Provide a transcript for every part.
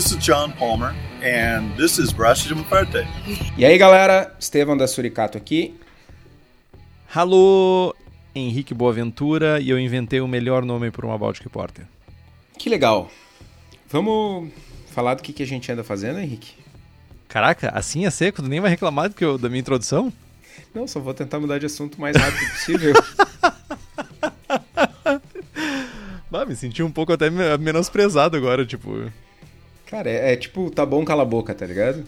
This is John Palmer, and this is Braço de Parte. E aí, galera, Estevão da Suricato aqui. Alô, Henrique Boaventura, e eu inventei o melhor nome para uma Baltic Porter. Que legal. Vamos falar do que, que a gente anda fazendo, Henrique? Caraca, assim é seco? Tu nem vai reclamar do que eu, da minha introdução? Não, só vou tentar mudar de assunto o mais rápido possível. bah, me senti um pouco até menosprezado agora, tipo. Cara, é, é, tipo, tá bom, cala a boca, tá ligado?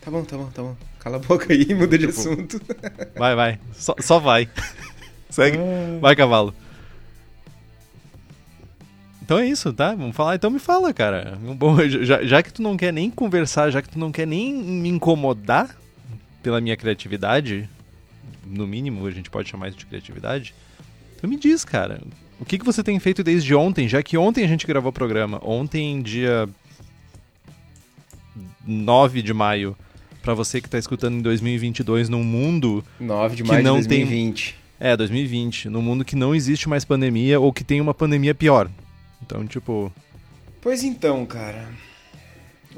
Tá bom, tá bom, tá bom. Cala a boca aí, muda de tipo, assunto. Vai, vai. Só, só vai. Segue. Ah. Vai, cavalo. Então é isso, tá? Vamos falar. Então me fala, cara. Bom, já, já que tu não quer nem conversar, já que tu não quer nem me incomodar pela minha criatividade, no mínimo a gente pode chamar isso de criatividade, então me diz, cara. O que, que você tem feito desde ontem, já que ontem a gente gravou o programa? Ontem, dia 9 de maio, para você que tá escutando em 2022 num mundo 9 de maio que não de 2020. Tem... É, 2020, num mundo que não existe mais pandemia ou que tem uma pandemia pior. Então, tipo. Pois então, cara.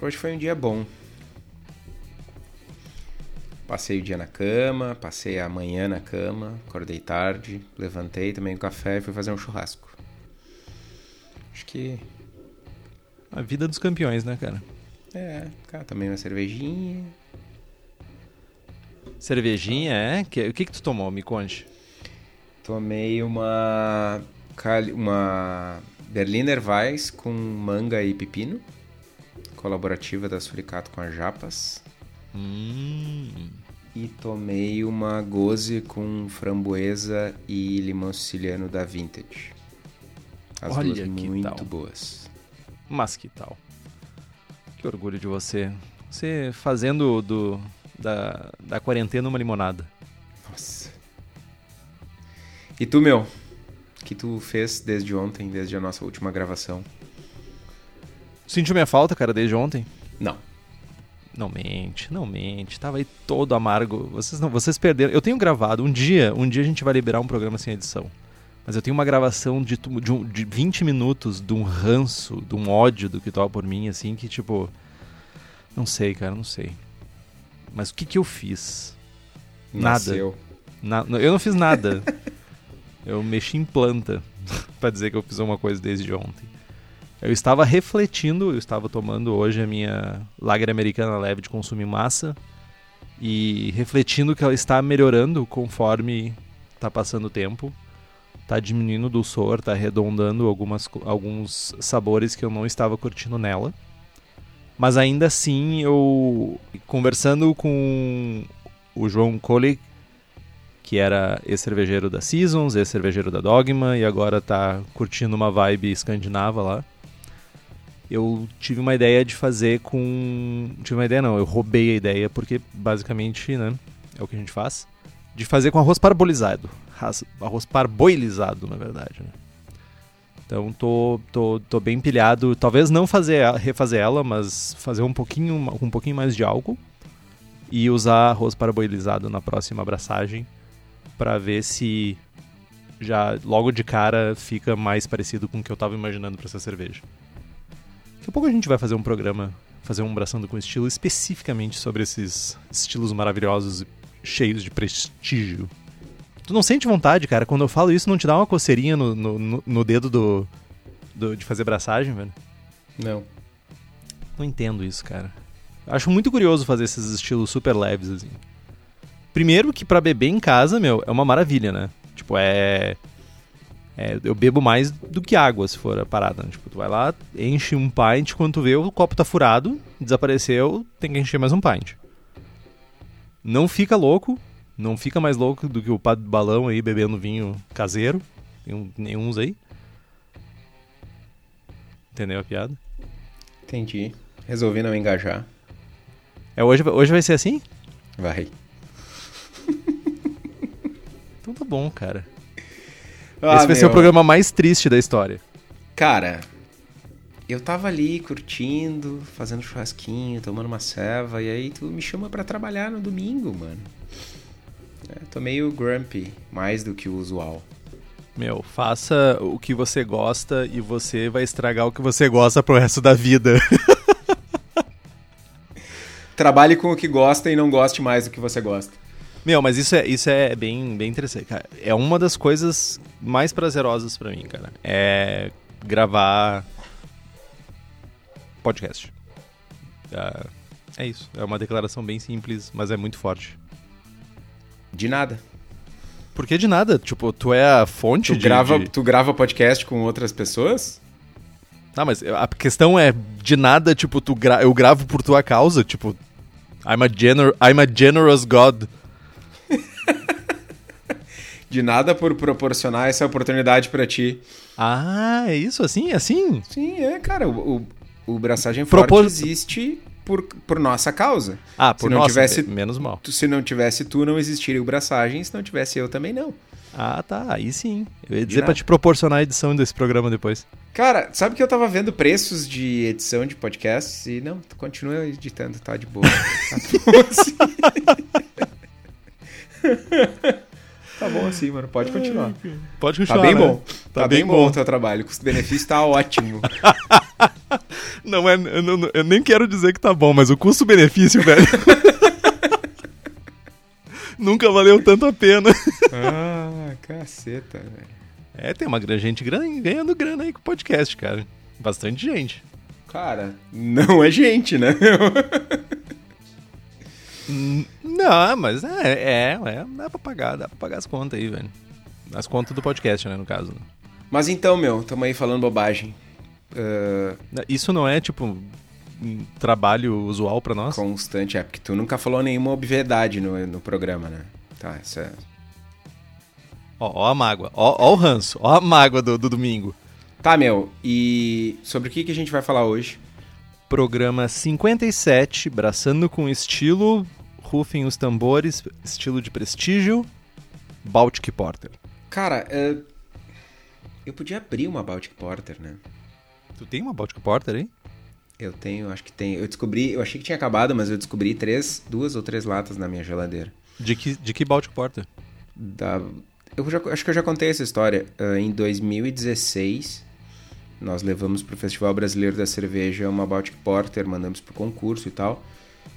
Hoje foi um dia bom. Passei o dia na cama, passei a manhã na cama, acordei tarde, levantei, tomei um café e fui fazer um churrasco. Acho que. A vida dos campeões, né, cara? É, cara, tomei uma cervejinha. Cervejinha, é? O que, que tu tomou? Me conte. Tomei uma. Uma Berliner Weiss com manga e pepino. Colaborativa da Suricato com as Japas. Hum. E tomei uma goze com framboesa e limão siciliano da Vintage. As Olha duas que muito tal. boas. Mas que tal? Que orgulho de você. Você fazendo do, da, da quarentena uma limonada. Nossa. E tu, meu? que tu fez desde ontem, desde a nossa última gravação? Sentiu minha falta, cara, desde ontem? Não. Não mente, não mente. Tava aí todo amargo. Vocês não, vocês perderam. Eu tenho gravado um dia, um dia a gente vai liberar um programa sem edição. Mas eu tenho uma gravação de, de, um, de 20 minutos de um ranço, de um ódio do que tava por mim, assim, que tipo. Não sei, cara, não sei. Mas o que que eu fiz? Nasceu. Nada. Na, eu não fiz nada. Eu mexi em planta para dizer que eu fiz uma coisa desde ontem. Eu estava refletindo, eu estava tomando hoje a minha lager americana leve de consumir massa e refletindo que ela está melhorando conforme está passando o tempo. Está diminuindo o dulçor, está arredondando algumas, alguns sabores que eu não estava curtindo nela. Mas ainda assim, eu conversando com o João Cole, que era ex-cervejeiro da Seasons, ex-cervejeiro da Dogma e agora tá curtindo uma vibe escandinava lá. Eu tive uma ideia de fazer com. Tive uma ideia não, eu roubei a ideia, porque basicamente, né, é o que a gente faz. De fazer com arroz parbolizado. Arroz parboilizado, na verdade, né? Então tô, tô, tô bem pilhado. Talvez não fazer refazer ela, mas fazer um pouquinho, um pouquinho mais de álcool. E usar arroz parboilizado na próxima abraçagem para ver se já logo de cara fica mais parecido com o que eu tava imaginando para essa cerveja. Daqui a pouco a gente vai fazer um programa, fazer um braçando com estilo especificamente sobre esses estilos maravilhosos e cheios de prestígio. Tu não sente vontade, cara? Quando eu falo isso, não te dá uma coceirinha no, no, no dedo do, do, de fazer braçagem, velho? Não. Não entendo isso, cara. Acho muito curioso fazer esses estilos super leves, assim. Primeiro que para beber em casa, meu, é uma maravilha, né? Tipo, é... é... eu bebo mais do que água, se for a parada. Né? Tipo, tu vai lá, enche um pint, quando tu vê o copo tá furado, desapareceu, tem que encher mais um pint. Não fica louco, não fica mais louco do que o padre do balão aí bebendo vinho caseiro. Tem nenhums aí. Entendeu a piada? Entendi. Resolvi não engajar. É, hoje, hoje vai ser assim? Vai. Então tá bom, cara. Ah, Esse vai meu... ser o programa mais triste da história. Cara, eu tava ali curtindo, fazendo churrasquinho, tomando uma ceva, e aí tu me chama para trabalhar no domingo, mano. É, tô meio grumpy, mais do que o usual. Meu, faça o que você gosta e você vai estragar o que você gosta pro resto da vida. trabalhe com o que gosta e não goste mais do que você gosta. Meu, mas isso é, isso é bem, bem interessante, cara. É uma das coisas mais prazerosas pra mim, cara. É gravar podcast. É, é isso. É uma declaração bem simples, mas é muito forte. De nada. Por que de nada? Tipo, tu é a fonte Tu, de, grava, de- tu grava podcast com outras pessoas? Tá, mas a questão é de nada, tipo, tu gra... eu gravo por tua causa, tipo, I'm a, gener... I'm a generous God. De nada por proporcionar essa oportunidade pra ti. Ah, é isso? Assim? Assim? Sim, é, cara. O, o, o Braçagem Propor- Forte existe por, por nossa causa. Ah, por Se não nossa, tivesse- me- menos mal. Tu- Se não tivesse tu, não existiria o Braçagem. Se não tivesse eu, também não. Ah, tá, aí sim. Eu ia dizer pra te proporcionar a edição desse programa depois. Cara, sabe que eu tava vendo preços de edição de podcasts e não, tu continua editando, tá de boa. Tá bom assim. tá bom assim, mano. Pode continuar. Pode Tá continuar, bem né? bom. Tá, bem, bom o teu trabalho. O custo-benefício tá ótimo. Não é, eu, não- eu nem quero dizer que tá bom, mas o custo-benefício, velho. Nunca valeu tanto a pena. ah, caceta, velho. É, tem uma gente gran- ganhando grana aí com podcast, cara. Bastante gente. Cara, não é gente, né? Hum, Não, mas é, é, é, dá pra pagar, dá pra pagar as contas aí, velho. As contas do podcast, né, no caso. Mas então, meu, tamo aí falando bobagem. Ah, Isso não é, tipo, um trabalho usual pra nós? constante, é, porque tu nunca falou nenhuma obviedade no, no programa, né? Tá, isso é. Ó, ó a mágoa, ó, ó o ranço, ó a mágoa do, do domingo. Tá, meu, e sobre o que, que a gente vai falar hoje? Programa 57, braçando com estilo, rufem os tambores, estilo de prestígio, Baltic Porter. Cara, é, eu podia abrir uma Baltic Porter, né? Tu tem uma Baltic Porter aí? Eu tenho, acho que tem. Eu descobri, eu achei que tinha acabado, mas eu descobri três, duas ou três latas na minha geladeira. De que, de que Baltic Porter? Da, eu já- acho que eu já contei essa história. Ah, em 2016, nós levamos para o Festival Brasileiro da Cerveja uma Baltic Porter, mandamos pro concurso e tal,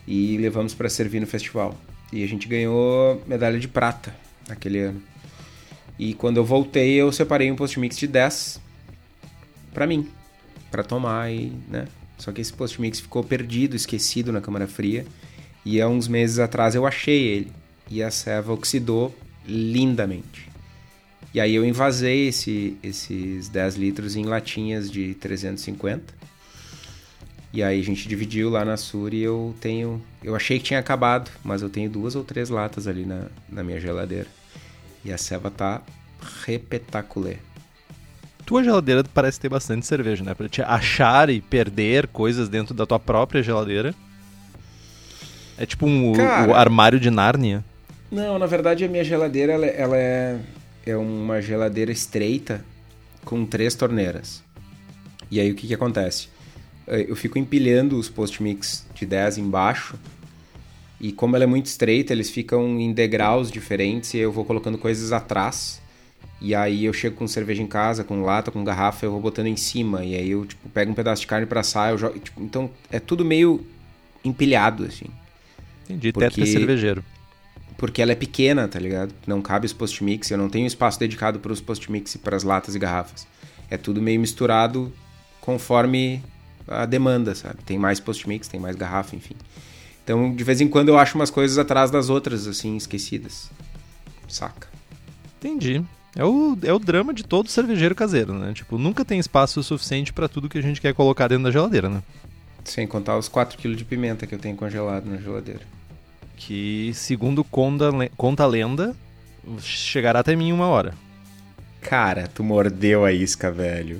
e levamos para servir no festival. E a gente ganhou medalha de prata naquele ano. E quando eu voltei, eu separei um post-mix de 10 para mim, para tomar e, né? Só que esse post-mix ficou perdido, esquecido na câmara fria. E há uns meses atrás eu achei ele. E a ceva oxidou lindamente. E aí eu invasei esse- esses 10 litros em latinhas de 350. E aí a gente dividiu lá na Sur e eu tenho... Eu achei que tinha acabado, mas eu tenho duas ou três latas ali na, na minha geladeira. E a ceva tá repetaculê. Tua geladeira parece ter bastante cerveja, né? Pra te achar e perder coisas dentro da tua própria geladeira. É tipo um, Cara. o armário de Nárnia. Não, na verdade a minha geladeira ela, ela é, é uma geladeira estreita com três torneiras. E aí o que, que acontece? Eh, Eu fico empilhando os post-mix de 10 embaixo e como ela é muito estreita, eles ficam em degraus diferentes e eu vou colocando coisas atrás. E aí eu chego com cerveja em casa, com lata, com garrafa, eu vou botando em cima. E aí eu tipo, pego um pedaço de carne pra assar, eu jogo... tipo, então é tudo meio empilhado, assim. Entendi, Porque- tetra cervejeiro. Porque ela é pequena, tá ligado? Não cabe os post-mix, eu não tenho espaço dedicado para os post-mix e para as latas e garrafas. É tudo meio misturado conforme a demanda, sabe? Tem mais post-mix, tem mais garrafa, enfim. Então, de vez em quando eu acho umas coisas atrás das outras, assim, esquecidas. Saca? Entendi. É o, é o drama de todo cervejeiro caseiro, né? Tipo, nunca tem espaço suficiente pra tudo que a gente quer colocar dentro da geladeira, né? Sem contar os 4 kg de pimenta que eu tenho congelado na geladeira. Que, segundo conta, conta a lenda, chegará até mim em uma hora. Cara, tu mordeu a isca, velho.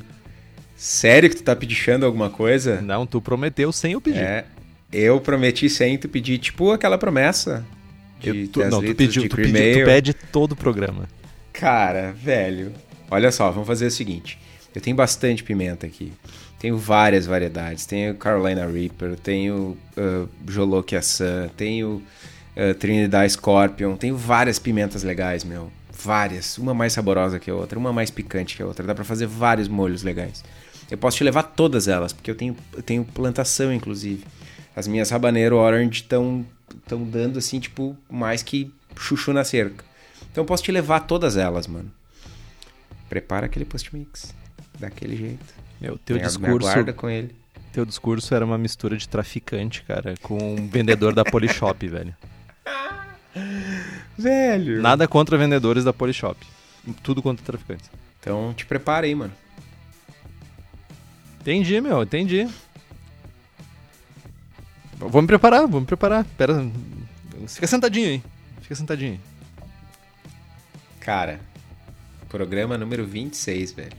Sério que tu tá pedindo alguma coisa? Não, tu prometeu sem eu pedir. É, eu prometi sem tu pedir, tipo aquela promessa de Eu- tu, 10 não, tu pediu, de tu, pediu, tu pede todo o programa. Cara, velho, olha só, vamos fazer o seguinte. Eu tenho bastante pimenta aqui. Tenho várias variedades. Tenho Carolina Reaper, tenho uh, Jolokia Sun, tenho uh, Trinidad Scorpion. Tenho várias pimentas legais, meu. Várias. Uma mais saborosa que a outra, uma mais picante que a outra. Dá pra fazer vários molhos legais. Eu posso te levar todas elas, porque eu tenho, eu tenho plantação, inclusive. As minhas Habanero Orange estão tão dando assim, tipo, mais que chuchu na cerca. Então eu posso te levar todas elas, mano. Prepara aquele post-mix. Daquele jeito. Meu, teu Me- discurso, Me aguarda com ele. teu discurso era uma mistura de traficante, cara, com um vendedor da Polishop, velho. Velho. Nada contra vendedores da Polishop. Tudo contra traficantes. Então te prepara aí, mano. Entendi, meu, entendi. Vou me preparar, vou me preparar. Pera. Fica sentadinho aí. Fica sentadinho aí. Cara, programa número 26, velho.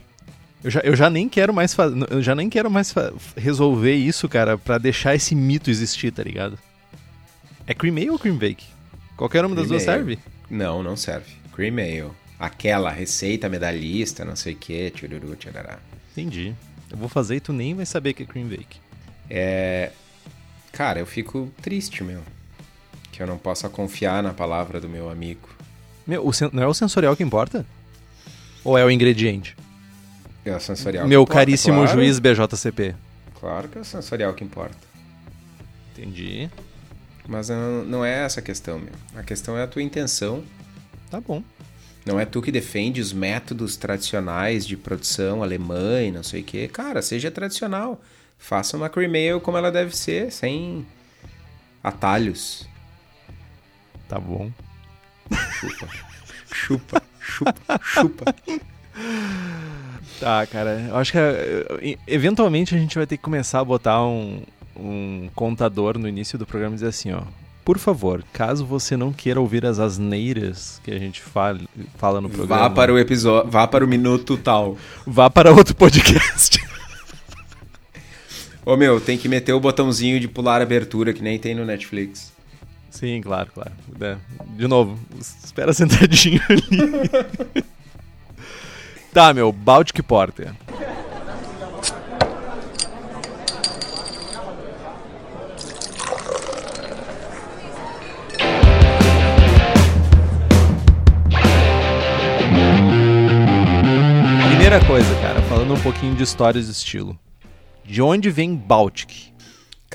Eu já, eu já nem quero mais eu já nem quero mais resolver isso, cara, pra deixar esse mito existir, tá ligado? É cream ale ou cream bake? Qualquer uma das duas serve? Não, não serve. Cream ale. Aquela receita medalhista, não sei o que, tchururu, tcharará. Entendi. Eu vou fazer e tu nem vai saber que é cream bake. É. Cara, eu fico triste, meu. Que eu não possa confiar na palavra do meu amigo. Meu, o sen- não é o sensorial que importa? Ou é o ingrediente? É o sensorial. Meu importa, caríssimo claro. juiz BJCP. Claro que é o sensorial que importa. Entendi. Mas não, não é essa a questão, meu. A questão é a tua intenção. Tá bom. Não é tu que defende os métodos tradicionais de produção alemã e não sei o quê. Cara, seja tradicional. Faça uma cream ale como ela deve ser, sem atalhos. Tá bom. Chupa. chupa, chupa, chupa. Tá, cara. Eu acho que eh, eventualmente a gente vai ter que começar a botar um, um contador no início do programa e dizer assim, ó. Por favor, caso você não queira ouvir as asneiras que a gente fala, fala no programa, Vá para o episódio, vá para o minuto tal. vá para outro podcast. Ô meu, tem que meter o botãozinho de pular abertura que nem tem no Netflix. Sim, claro, claro. É, De novo, espera sentadinho ali. tá, meu, Baltic Porter. Primeira coisa, cara, falando um pouquinho de histórias de estilo. De onde vem Baltic?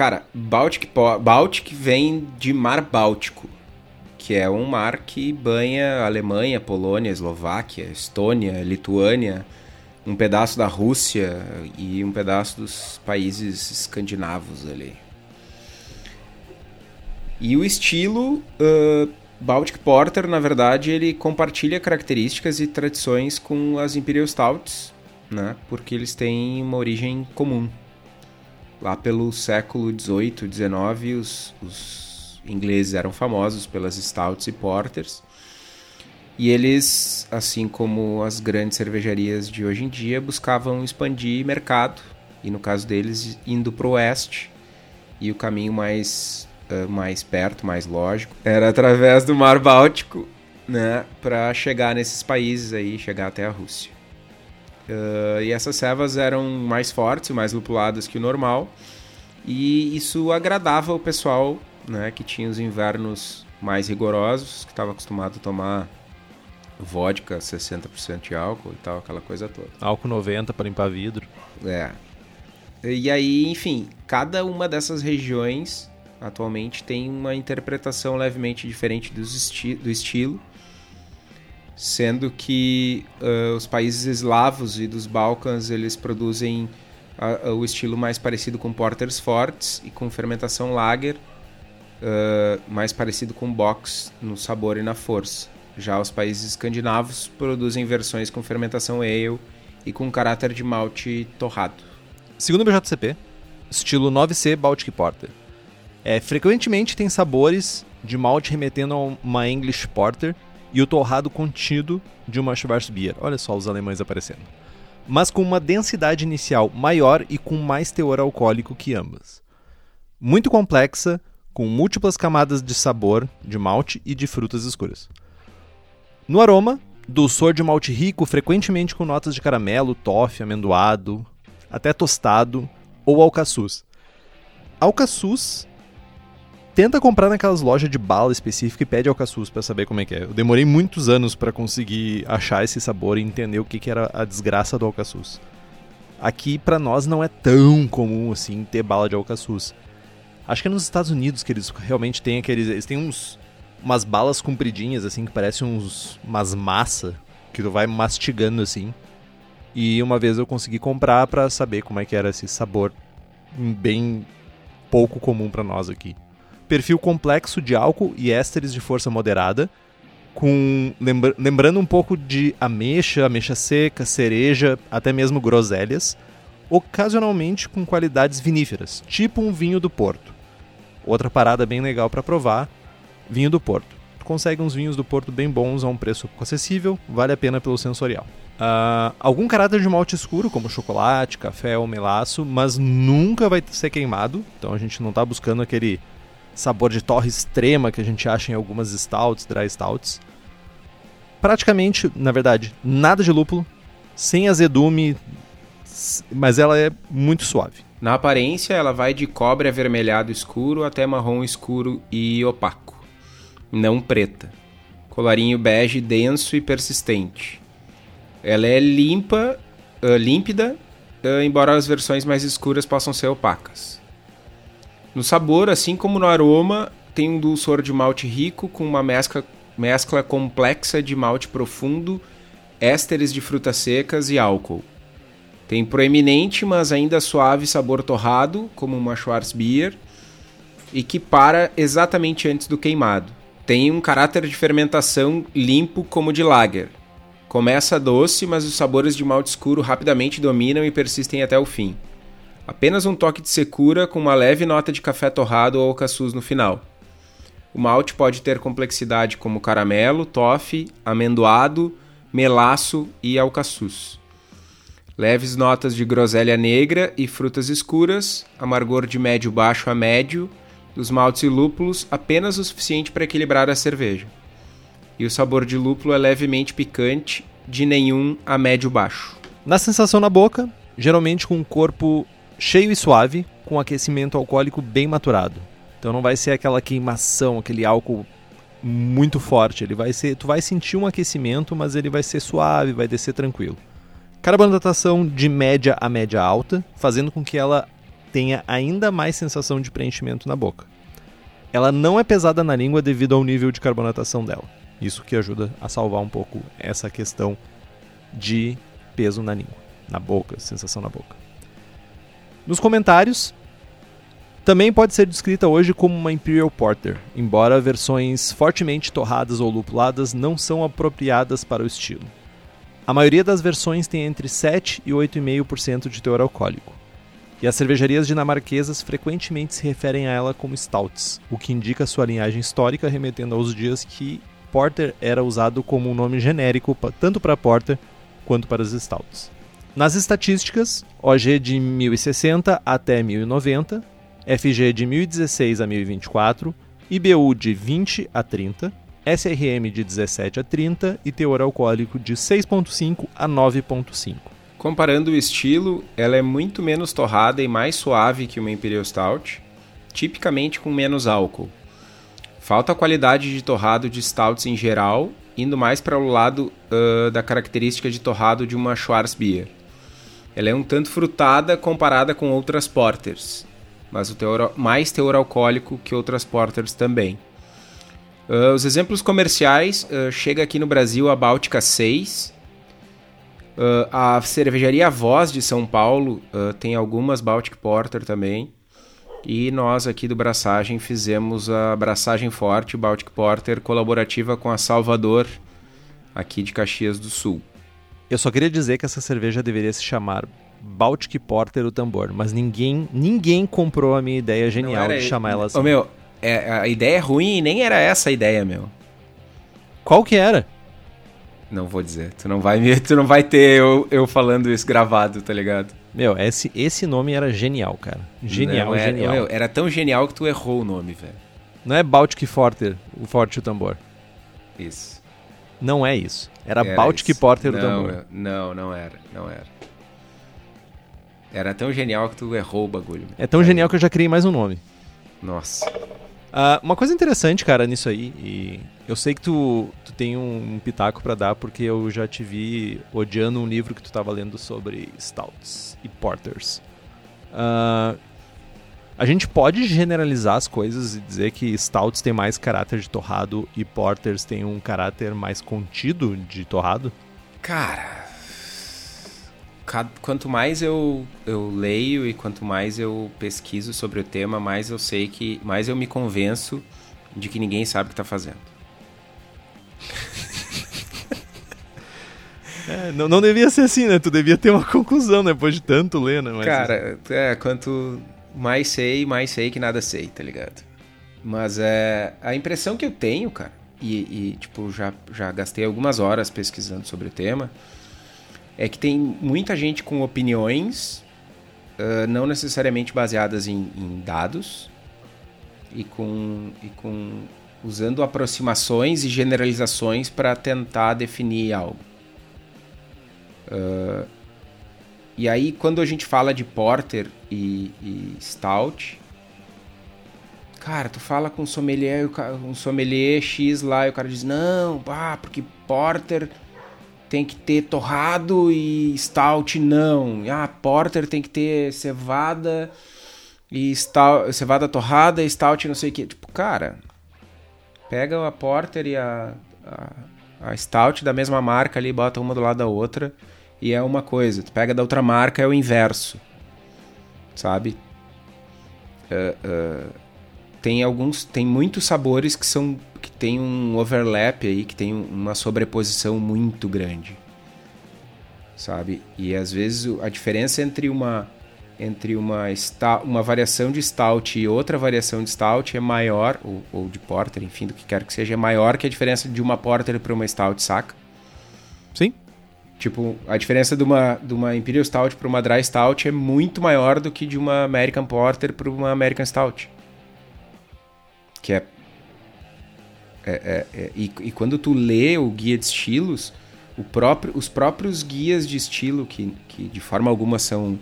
Cara, Baltic, Baltic vem de Mar Báltico, que é um mar que banha Alemanha, Polônia, Eslováquia, Estônia, Lituânia, um pedaço da Rússia e um pedaço dos países escandinavos ali. E o estilo ah, Baltic Porter, na verdade, ele compartilha características e tradições com as Imperial Stouts, né? Porque eles têm uma origem comum. Lá pelo século XVIII, XIX, os, os ingleses eram famosos pelas stouts e porters. E eles, assim como as grandes cervejarias de hoje em dia, buscavam expandir mercado. E no caso deles, indo para o oeste. E o caminho mais, eh, mais perto, mais lógico, era através do Mar Báltico, né? Para chegar nesses países aí, chegar até a Rússia. Uh, e essas cevas eram mais fortes, mais lupuladas que o normal. E isso agradava o pessoal né, que tinha os invernos mais rigorosos, que estava acostumado a tomar vodka 60% de álcool e tal, aquela coisa toda. Álcool 90 para limpar vidro. É. E aí, enfim, cada uma dessas regiões atualmente tem uma interpretação levemente diferente dos esti do estilo, sendo que uh, os países eslavos e dos Balcãs eles produzem a, o estilo mais parecido com porters fortes e com fermentação lager, uh, mais parecido com box no sabor e na força. Já os países escandinavos produzem versões com fermentação ale e com caráter de malte torrado. Segundo o BJCP, estilo 9C Baltic Porter. É, frequentemente tem sabores de malte remetendo a uma English Porter e o torrado contido de uma Schwarzbier. Olha só os alemães aparecendo. Mas com uma densidade inicial maior e com mais teor alcoólico que ambas. Muito complexa, com múltiplas camadas de sabor, de malte e de frutas escuras. No aroma, dulçor de malte rico, frequentemente com notas de caramelo, toffee, amendoado, até tostado ou alcaçuz. Alcaçuz tenta comprar naquelas lojas de bala específica e pede alcaçuz para saber como é que é. Eu demorei muitos anos para conseguir achar esse sabor e entender o que, que era a desgraça do alcaçuz. Aqui para nós não é tão comum assim ter bala de alcaçuz. Acho que é nos Estados Unidos que eles realmente têm aqueles. Eles têm uns. Umas balas compridinhas, assim, que parecem uns. umas massa que tu vai mastigando assim. E uma vez eu consegui comprar para saber como é que era esse sabor bem pouco comum para nós aqui. Perfil complexo de álcool e ésteres de força moderada, com lembra lembrando um pouco de ameixa, ameixa seca, cereja, até mesmo groselhas, ocasionalmente com qualidades viníferas, tipo um vinho do Porto. Outra parada bem legal para provar, vinho do Porto. Tu consegue uns vinhos do Porto bem bons a um preço acessível, vale a pena pelo sensorial. Uh, algum caráter de malte escuro, como chocolate, café ou melaço, mas nunca vai ser queimado. Então a gente não está buscando aquele sabor de torre extrema que a gente acha em algumas stouts, dry stouts. Praticamente, na verdade, nada de lúpulo, sem azedume, mas ela é muito suave. Na aparência, ela vai de cobre avermelhado escuro até marrom escuro e opaco, não preta. Colarinho bege denso e persistente. Ela é limpa, uh, límpida, uh, embora as versões mais escuras possam ser opacas. No sabor, assim como no aroma, tem um dulçor de malte rico com uma mescla, mescla complexa de malte profundo, ésteres de frutas secas e álcool. Tem proeminente, mas ainda suave sabor torrado, como uma Schwarzbier, e que para exatamente antes do queimado. Tem um caráter de fermentação limpo como de lager. Começa doce, mas os sabores de malte escuro rapidamente dominam e persistem até o fim. Apenas um toque de secura com uma leve nota de café torrado ou alcaçuz no final. O malte pode ter complexidade como caramelo, toffee, amendoado, melaço e alcaçuz. Leves notas de groselha negra e frutas escuras, amargor de médio baixo a médio, dos maltes e lúpulos apenas o suficiente para equilibrar a cerveja. E o sabor de lúpulo é levemente picante, de nenhum a médio baixo. Na sensação na boca, geralmente com um corpo cheio e suave, com aquecimento alcoólico bem maturado. Então não vai ser aquela queimação, aquele álcool muito forte. Ele vai ser, tu vai sentir um aquecimento, mas ele vai ser suave, vai descer tranquilo. Carbonatação de média a média alta, fazendo com que ela tenha ainda mais sensação de preenchimento na boca. Ela não é pesada na língua devido ao nível de carbonatação dela. Isso que ajuda a salvar um pouco essa questão de peso na língua, na boca, sensação na boca. Nos comentários, também pode ser descrita hoje como uma Imperial Porter, embora versões fortemente torradas ou lupuladas não são apropriadas para o estilo. A maioria das versões tem entre 7 e 8,5% de teor alcoólico. E as cervejarias dinamarquesas frequentemente se referem a ela como stouts, o que indica sua linhagem histórica remetendo aos dias que porter era usado como um nome genérico tanto para porter quanto para as stouts. Nas estatísticas, OG de 1060 até 1090, FG de 1016 a 1024, IBU de 20 a 30, SRM de 17 a 30 e teor alcoólico de 6,5 a 9,5. Comparando o estilo, ela é muito menos torrada e mais suave que uma Imperial Stout, tipicamente com menos álcool. Falta a qualidade de torrado de stouts em geral, indo mais para o lado uh, da característica de torrado de uma Schwarzbier. Ela é um tanto frutada comparada com outras porters, mas o teor, mais teor alcoólico que outras porters também. Uh, os exemplos comerciais, uh, chega aqui no Brasil a Báltica 6. Uh, a cervejaria Voz de São Paulo tem algumas Baltic Porter também. E nós aqui do Braçagem fizemos a Braçagem Forte Baltic Porter colaborativa com a Salvador, aqui de Caxias do Sul. Eu só queria dizer que essa cerveja deveria se chamar Baltic Porter o Tambor, mas ninguém ninguém comprou a minha ideia genial de chamar ela assim. Ô, meu, é, a ideia é ruim e nem era essa a ideia, meu. Qual que era? Não vou dizer. Tu não vai, tu não vai ter eu, eu falando isso gravado, tá ligado? Meu, esse, esse nome era genial, cara. Genial, não, era, genial. Meu, era tão genial que tu errou o nome, velho. Não é Baltic Porter, o Forte o Tambor. Isso. Não é isso. Era, era Baltic isso. Porter não, o Tambor. Meu, não, não era. Não era. Era tão genial que tu errou o bagulho. É tão Aí. genial que eu já criei mais um nome. Nossa. Uh, uma coisa interessante, cara, nisso aí, e eu sei que tu, tu tem um, um pitaco para dar, porque eu já te vi odiando um livro que tu tava lendo sobre stouts e porters. Uh, A gente pode generalizar as coisas e dizer que stouts têm mais caráter de torrado e porters têm um caráter mais contido de torrado? Cara, quanto mais eu, eu leio e quanto mais eu pesquiso sobre o tema, mais eu sei que. mais eu me convenço de que ninguém sabe o que está fazendo. É, não, não devia ser assim, né? Tu devia ter uma conclusão depois de tanto ler, né? Mas, Cara, é, quanto mais sei, mais sei que nada sei, tá ligado? Mas é a impressão que eu tenho, cara, e, e tipo, já, já gastei algumas horas pesquisando sobre o tema, é que tem muita gente com opiniões uh, não necessariamente baseadas em, em, dados e com, e com usando aproximações e generalizações para tentar definir algo. Uh, e aí, quando a gente fala de Porter e, e Stout, cara, tu fala com um sommelier, um sommelier X lá e o cara diz, não, pá, porque Porter tem que ter torrado e Stout não. Ah, Porter tem que ter cevada e stout, cevada torrada e Stout não sei o que. Tipo, cara, pega a Porter e a, a, a Stout da mesma marca ali, bota uma do lado da outra e é uma coisa. Tu pega da outra marca, é o inverso. Sabe? Uh, uh, tem alguns. Tem muitos sabores que são. que tem um overlap aí, que tem uma sobreposição muito grande. Sabe? E às vezes a diferença entre uma. Entre uma, uma variação de stout e outra variação de stout é maior, ou, ou de porter, enfim, do que quer que seja, é maior que a diferença de uma porter para uma stout, saca? Sim, Tipo, a diferença de uma, de uma Imperial Stout para uma Dry Stout é muito maior do que de uma American Porter para uma American Stout. Que é. é, é, é e, e, quando tu lê o guia de estilos, próprio, os próprios guias de estilo, que, que de forma alguma são,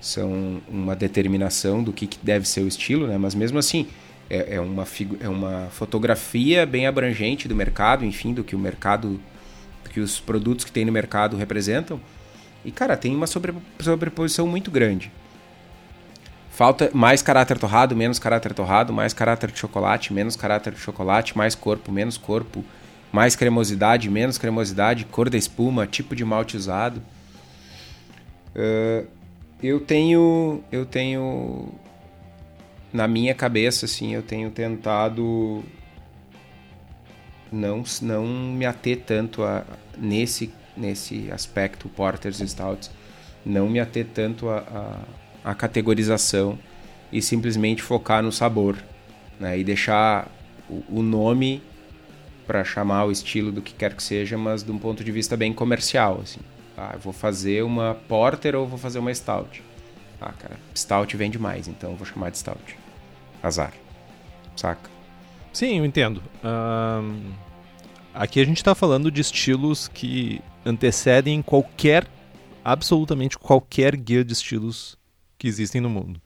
são uma determinação do que, que deve ser o estilo, né? mas mesmo assim. É, é, uma, é uma fotografia bem abrangente do mercado, enfim, do que o mercado que os produtos que tem no mercado representam. E, cara, tem uma sobre, sobreposição muito grande. Falta mais caráter torrado, menos caráter torrado, mais caráter de chocolate, menos caráter de chocolate, mais corpo, menos corpo, mais cremosidade, menos cremosidade, cor da espuma, tipo de malte usado. Uh, eu tenho, eu tenho na minha cabeça, assim, eu tenho tentado não, não me ater tanto a, nesse, nesse aspecto, porters e stouts, não me ater tanto a, a, a categorização e simplesmente focar no sabor, né? E deixar o, o nome para chamar o estilo do que quer que seja, mas de um ponto de vista bem comercial, assim. Ah, vou fazer uma porter ou vou fazer uma stout. Ah, cara, stout vende mais, então vou chamar de stout. Azar. Saca? Sim, eu entendo. Um, aqui a gente está falando de estilos que antecedem qualquer, absolutamente qualquer guia de estilos que existem no mundo.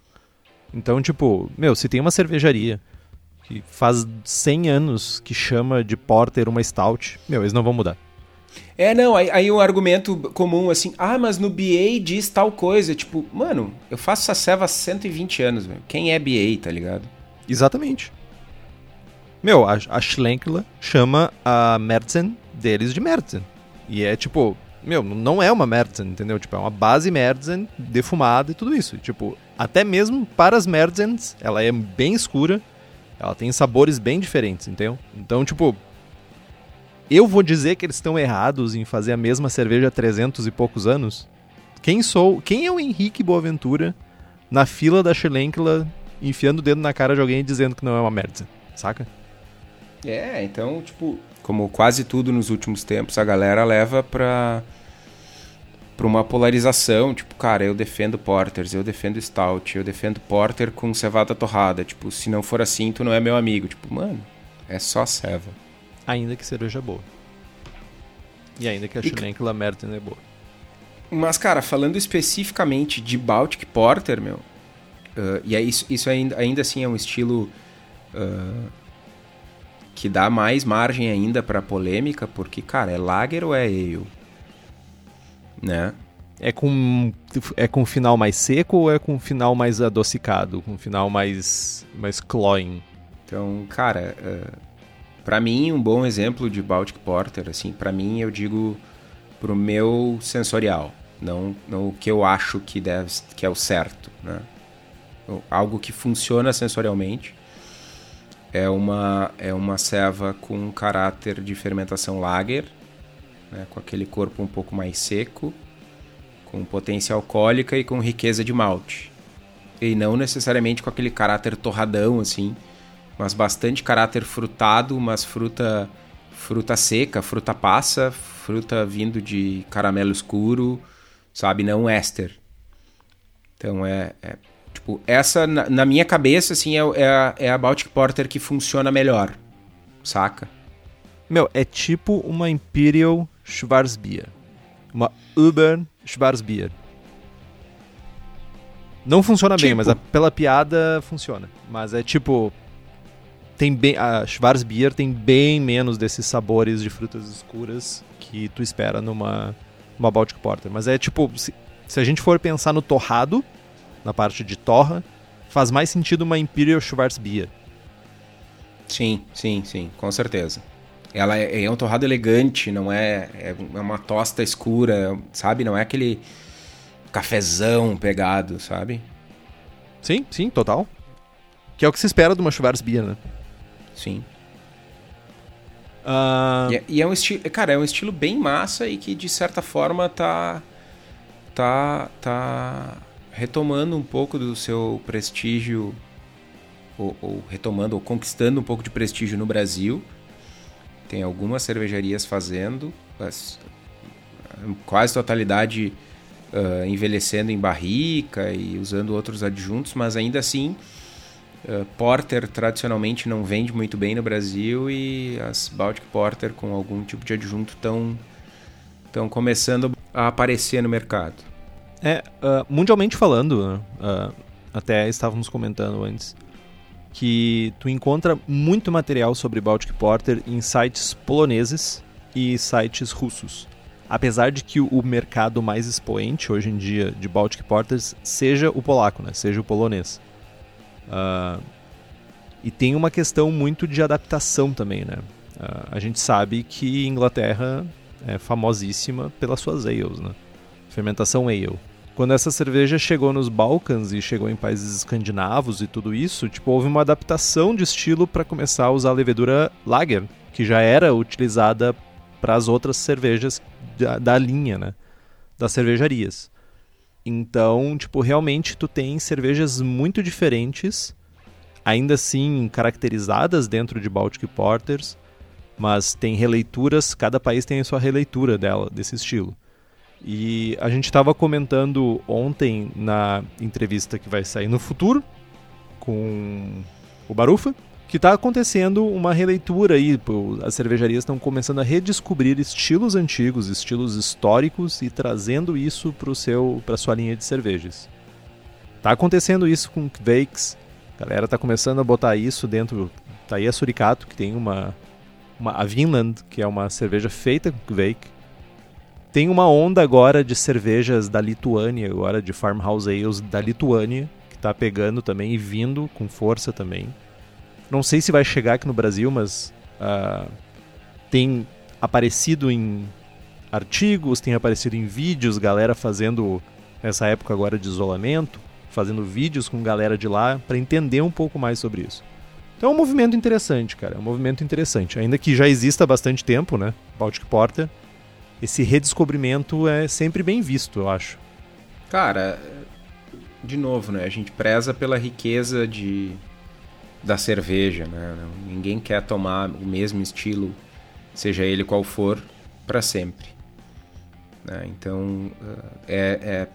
Então, tipo, meu, se tem uma cervejaria que faz 100 anos que chama de Porter uma Stout, meu, eles não vão mudar. É, não, aí, aí um argumento comum assim, ah, mas no BA diz tal coisa. Tipo, mano, eu faço essa ceva há 120 anos, velho. Quem é BA, tá ligado? Exatamente. Meu, a, a Schlenkla chama a Merzen deles de Merzen. E é tipo, meu, não é uma Merzen, entendeu? Tipo, é uma base Merzen defumada e tudo isso. tipo, até mesmo para as Merzens, ela é bem escura, ela tem sabores bem diferentes, entendeu? Então, tipo, eu vou dizer que eles estão errados em fazer a mesma cerveja há 300 e poucos anos? Quem sou? Quem é o Henrique Boaventura na fila da Schlenkla enfiando o dedo na cara de alguém dizendo que não é uma Merzen, saca? É, então, tipo, como quase tudo nos últimos tempos, a galera leva pra, pra uma polarização. Tipo, cara, eu defendo Porters, eu defendo Stout, eu defendo Porter com cevada torrada. Tipo, se não for assim, tu não é meu amigo. Tipo, mano, é só ceva. Ainda que cerveja boa. E ainda que a Schlenkerla Merten é boa. Mas, cara, falando especificamente de Baltic Porter, meu... Uh, e é isso, isso ainda, ainda assim é um estilo... Uh, que dá mais margem ainda para polêmica, porque, cara, é lager ou é ale? Né? É com, é com final mais seco ou é com final mais adocicado? Com final mais, mais cloying? Então, cara, uh, para mim, um bom exemplo de Baltic Porter, assim, para mim eu digo pro meu sensorial, não, não o que eu acho que deve que é o certo, né? Algo que funciona sensorialmente é uma é uma ceva com caráter de fermentação lager, né? com aquele corpo um pouco mais seco com potência alcoólica e com riqueza de malte. E não necessariamente com aquele caráter torradão assim, mas bastante caráter frutado, mas fruta fruta seca, fruta passa, fruta vindo de caramelo escuro, sabe, não éster. Então é, é tipo, essa na, na, minha cabeça assim é, é, a, é a Baltic Porter que funciona melhor, saca? Meu, é tipo uma Imperial Schwarzbier. Uma Uber Schwarzbier. Não funciona tipo... bem, mas a, pela piada funciona. Mas é tipo. Tem bem, a Schwarzbier tem bem menos desses sabores de frutas escuras que tu espera numa, numa Baltic Porter. Mas é tipo. Se, se a gente for pensar no torrado, na parte de torra, faz mais sentido uma Imperial Schwarzbier. Sim, sim, sim, com certeza. Ela é, é um torrado elegante, não é, é, é uma tosta escura, sabe? Não é aquele cafezão pegado, sabe? Sim, sim, total. Que é o que se espera de uma Schwarzbier, né? Sim. Uh... E, é, e, é, um estilo, cara, é um estilo bem massa e que de certa forma tá tá tá retomando um pouco do seu prestígio ou, ou retomando ou conquistando um pouco de prestígio no Brasil tem algumas cervejarias fazendo, quase totalidade uh, envelhecendo em barrica e usando outros adjuntos, mas ainda assim, uh, Porter tradicionalmente não vende muito bem no Brasil e as Baltic Porter com algum tipo de adjunto estão começando a aparecer no mercado. É, uh, mundialmente falando, até estávamos comentando antes, que tu encontra muito material sobre Baltic Porter em sites poloneses e sites russos. Apesar de que o mercado mais expoente hoje em dia de Baltic Porters seja o polaco, né? seja o polonês. Uh, e tem uma questão muito de adaptação também, né? Uh, a gente sabe que Inglaterra é famosíssima pelas suas ales, né? Fermentação ale. Quando essa cerveja chegou nos Balcãs e chegou em países escandinavos e tudo isso, tipo, houve uma adaptação de estilo para começar a usar a levedura lager, que já era utilizada para as outras cervejas da, da linha, né, das cervejarias. Então, tipo, realmente tu tem cervejas muito diferentes, ainda assim caracterizadas dentro de Baltic Porters, mas tem releituras, cada país tem a sua releitura dela, desse estilo. E a gente estava comentando ontem na entrevista que vai sair no futuro com o Barufa, que está acontecendo uma releitura aí. As cervejarias estão começando a redescobrir estilos antigos, estilos históricos e trazendo isso para sua linha de cervejas. Tá acontecendo isso com Kveiks. A galera tá começando a botar isso dentro. Tá aí a Suricato, que tem uma, uma a Vinland, que é uma cerveja feita com Kveik tem uma onda agora de cervejas da Lituânia, agora de farmhouse ales da Lituânia, que está pegando também e vindo com força também. Não sei se vai chegar aqui no Brasil, mas uh, tem aparecido em artigos, tem aparecido em vídeos, galera fazendo nessa época agora de isolamento, fazendo vídeos com galera de lá para entender um pouco mais sobre isso. Então é um movimento interessante, cara, é um movimento interessante, ainda que já exista há bastante tempo, né? Baltic Porter esse redescobrimento é sempre bem visto, eu acho. Cara, de novo, né? A gente preza pela riqueza de da cerveja, né? Ninguém quer tomar o mesmo estilo, seja ele qual for, para sempre. Né? Então é, é,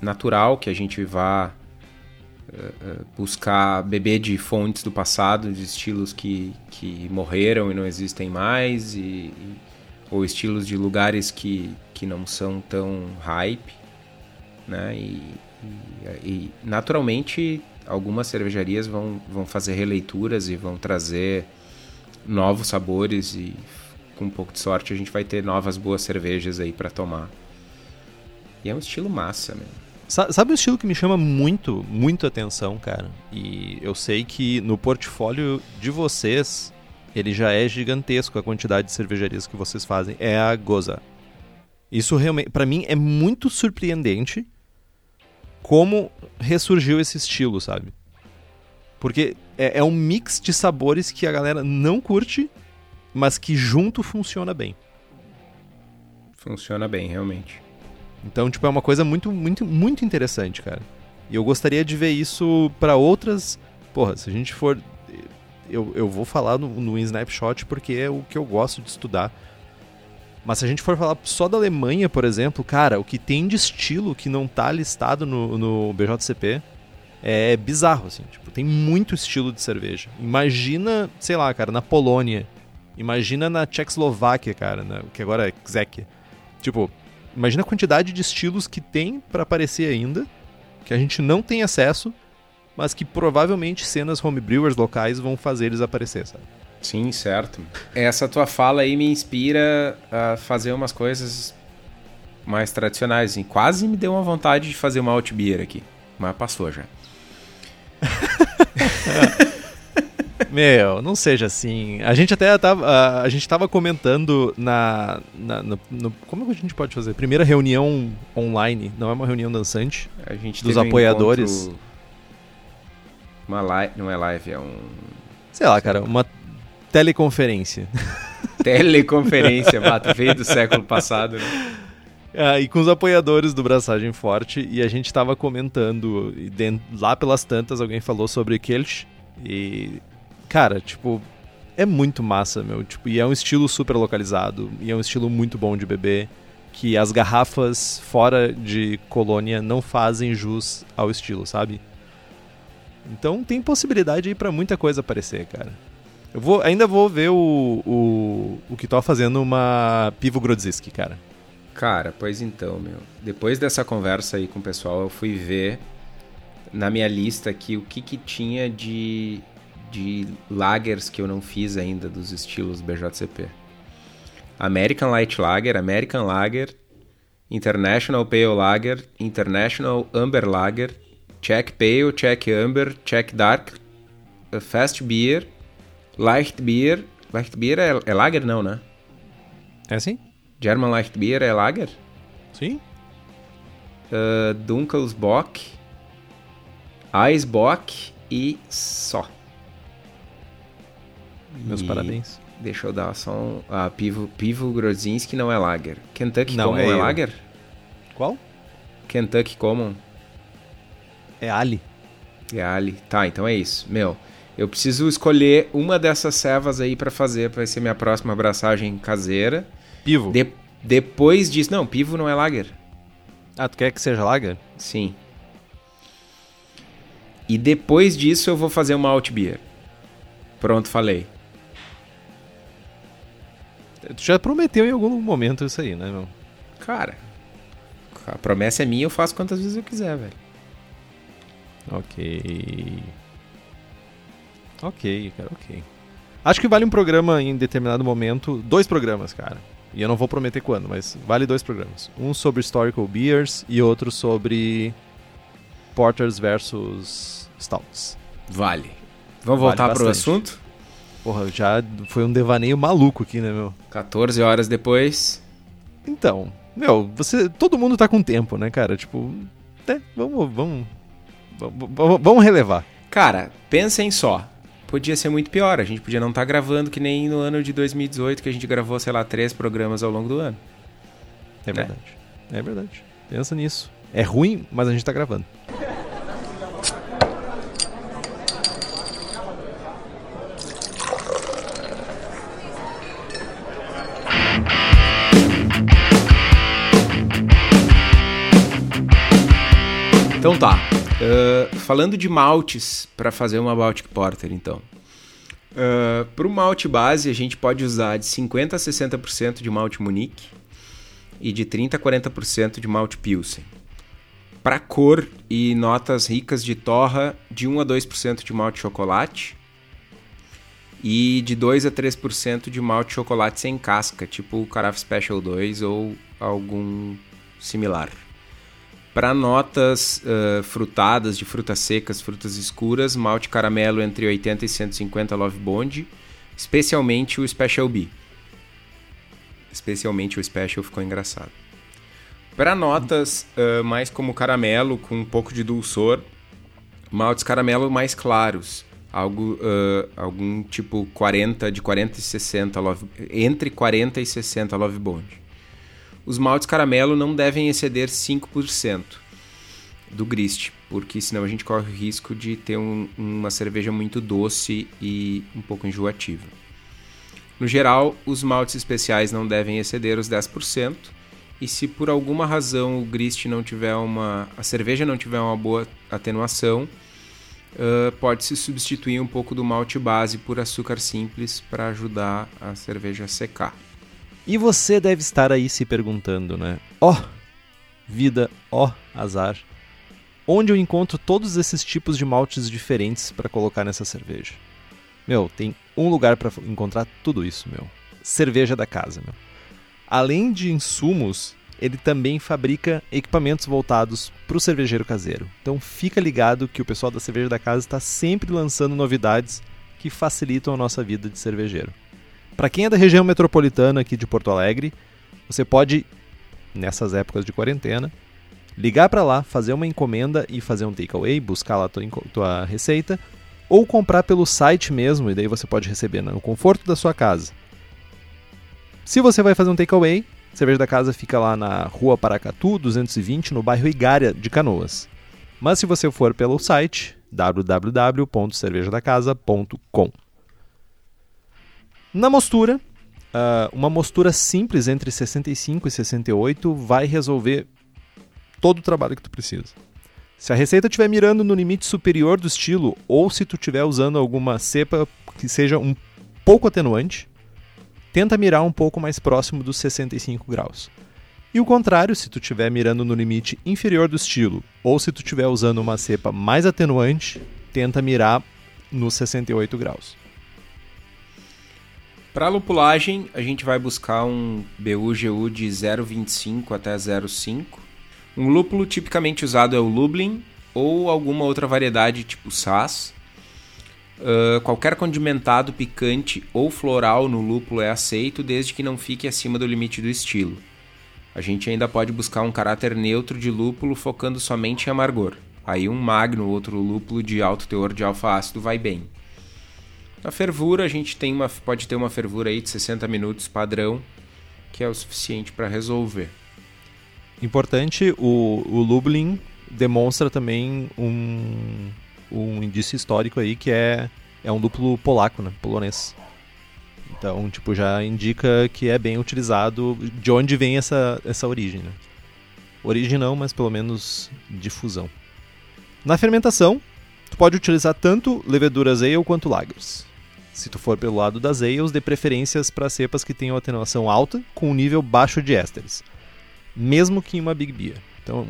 natural que a gente vá é, é, buscar beber de fontes do passado, de estilos que, que morreram e não existem mais e, e ou estilos de lugares que, que não são tão hype, né? E, e, e, naturalmente algumas cervejarias vão, vão fazer releituras e vão trazer novos sabores e com um pouco de sorte a gente vai ter novas boas cervejas aí para tomar. E é um estilo massa, meu. Sabe um estilo que me chama muito, muito atenção, cara? E eu sei que no portfólio de vocês, ele já é gigantesco a quantidade de cervejarias que vocês fazem. É a Goza. Isso realmente, para mim, é muito surpreendente como ressurgiu esse estilo, sabe? Porque é, é um mix de sabores que a galera não curte, mas que junto funciona bem. Funciona bem, realmente. Então, tipo, é uma coisa muito, muito, muito interessante, cara. E eu gostaria de ver isso para outras. Porra, se a gente for. Eu, eu vou falar no, no Snapshot porque é o que eu gosto de estudar. Mas se a gente for falar só da Alemanha, por exemplo, cara, o que tem de estilo que não tá listado no, no BJCP é bizarro, assim. Tipo, tem muito estilo de cerveja. Imagina, sei lá, cara, na Polônia. Imagina na Tchecoslováquia, cara, na, que agora é Czech. Tipo, imagina a quantidade de estilos que tem para aparecer ainda, que a gente não tem acesso, mas que provavelmente cenas homebrewers locais vão fazer eles aparecer, sabe? Sim, certo. Essa tua fala aí me inspira a fazer umas coisas mais tradicionais. Assim. Quase me deu uma vontade de fazer uma alt beer aqui, mas passou já. Meu, não seja assim. A gente até tava, a, a gente tava comentando na, na no, no, como que a gente pode fazer? Primeira reunião online, não é uma reunião dançante. A gente dos apoiadores. Um uma live, não é live, é um sei lá, cara, uma teleconferência. Teleconferência, bato, veio do século passado, né? Ah, e com os apoiadores do Braçagem Forte, e a gente tava comentando, e dentro, lá pelas tantas alguém falou sobre Kelch, e cara, tipo, é muito massa, meu. Tipo, e é um estilo super localizado, e é um estilo muito bom de beber, que as garrafas fora de colônia não fazem jus ao estilo, sabe? Então tem possibilidade aí para muita coisa aparecer, cara. Eu vou, ainda vou ver o, o, o que tá fazendo uma Pivo Grodziski, cara. Cara, pois então, meu. Depois dessa conversa aí com o pessoal, eu fui ver na minha lista aqui o que que tinha de de lagers que eu não fiz ainda dos estilos BJCP. American Light Lager, American Lager, International Pale Lager, International Amber Lager, Czech Pale, Czech Amber, Czech Dark, Fast Beer, Light Beer. Light Beer é, é Lager não, né? É sim? German Light Beer é Lager? Sim. Uh, Dunkelsbock, Eisbock e só. Meus e parabéns. Deixa eu dar só um. Ah, Pivo, Pivo Grozinski não é Lager. Kentucky não, Common é, é Lager? Qual? Kentucky Common. É Ali. É Ali. Tá, então é isso. Meu, eu preciso escolher uma dessas cevas aí para fazer, vai ser minha próxima abraçagem caseira. Pivo. De, depois disso. Não, Pivo não é Lager. Ah, tu quer que seja Lager? Sim. E depois disso eu vou fazer uma Alt Beer. Pronto, falei. Tu já prometeu em algum momento isso aí, né, meu? Cara, a promessa é minha, eu faço quantas vezes eu quiser, velho. Ok. Ok, cara, ok. Acho que vale um programa em determinado momento. Dois programas, cara. E eu não vou prometer quando, mas vale dois programas. Um sobre Historical Beers e outro sobre Porters versus Stouts. Vale. Vamos voltar vale pro assunto? Porra, já foi um devaneio maluco aqui, né, meu? 14 horas depois. Então, meu, você. Todo mundo tá com tempo, né, cara? Tipo. É, vamos, vamos. Vamos, relevar. Cara, pensem só. Podia ser muito pior. A gente podia não estar tá gravando que nem no ano de 2018, que a gente gravou, sei lá, três programas ao longo do ano. É verdade. É, é verdade. Pensa nisso. É ruim, mas a gente tá gravando. Então tá. Uh, falando de maltes para fazer uma Baltic Porter, então. Uh, para o malte base, a gente pode usar de 50% a 60% de malte Munique e de 30% a 40% de malte Pilsen. Para cor e notas ricas de torra, de 1 a 2% de malte chocolate e de 2 a 3% de malte chocolate sem casca, tipo o Carafe Special 2 ou algum similar. Para notas uh, frutadas, de frutas secas, frutas escuras, malte caramelo entre 80 e 150 Love Bond, especialmente o Special B. Especialmente o Special ficou engraçado. Para notas uh, mais como caramelo, com um pouco de dulçor, maltes caramelo mais claros, algo uh, algum tipo 40 de 40 e 60 love, entre 40 e 60 Love Bond. Os maltes caramelo não devem exceder 5% do grist, porque senão a gente corre o risco de ter um, uma cerveja muito doce e um pouco enjoativa. No geral, os maltes especiais não devem exceder os 10%, e se por alguma razão o grist não tiver uma a cerveja não tiver uma boa atenuação, uh, pode se substituir um pouco do malte base por açúcar simples para ajudar a cerveja a secar. E você deve estar aí se perguntando, né? Ó, oh, vida, ó, oh, azar. Onde eu encontro todos esses tipos de maltes diferentes para colocar nessa cerveja? Meu, tem um lugar para encontrar tudo isso, meu. Cerveja da casa, meu. Além de insumos, ele também fabrica equipamentos voltados para o cervejeiro caseiro. Então fica ligado que o pessoal da Cerveja da Casa está sempre lançando novidades que facilitam a nossa vida de cervejeiro. Para quem é da região metropolitana aqui de Porto Alegre, você pode, nessas épocas de quarentena, ligar para lá, fazer uma encomenda e fazer um takeaway, buscar lá tua, tua receita, ou comprar pelo site mesmo, e daí você pode receber no conforto da sua casa. Se você vai fazer um takeaway, Cerveja da Casa fica lá na Rua Paracatu, 220, no bairro Igária de Canoas. Mas se você for pelo site www.cervejadacasa.com. Na mostura, uma mostura simples entre 65 e 68 vai resolver todo o trabalho que tu precisa. Se a receita estiver mirando no limite superior do estilo ou se tu estiver usando alguma cepa que seja um pouco atenuante, tenta mirar um pouco mais próximo dos 65 graus. E o contrário, se tu estiver mirando no limite inferior do estilo, ou se tu estiver usando uma cepa mais atenuante, tenta mirar nos 68 graus. Para lupulagem, a gente vai buscar um BU-GU de 0,25 até 0,5. Um lúpulo tipicamente usado é o Lublin ou alguma outra variedade tipo Sass. Uh, qualquer condimentado picante ou floral no lúpulo é aceito, desde que não fique acima do limite do estilo. A gente ainda pode buscar um caráter neutro de lúpulo focando somente em amargor. Aí um magno, outro lúpulo de alto teor de alfa-ácido vai bem. Na fervura, a gente tem uma, pode ter uma fervura aí de 60 minutos padrão, que é o suficiente para resolver. Importante, o, o Lublin demonstra também um, um indício histórico aí que é, é um lúpulo polaco, né? Polonês. Então, tipo, já indica que é bem utilizado de onde vem essa, essa origem, né? Origem não, mas pelo menos difusão. Na fermentação, tu pode utilizar tanto leveduras ale quanto lagers. Se tu for pelo lado das ales, dê preferências para cepas que tenham atenuação alta com um nível baixo de ésteres, mesmo que em uma Big Beer. Então,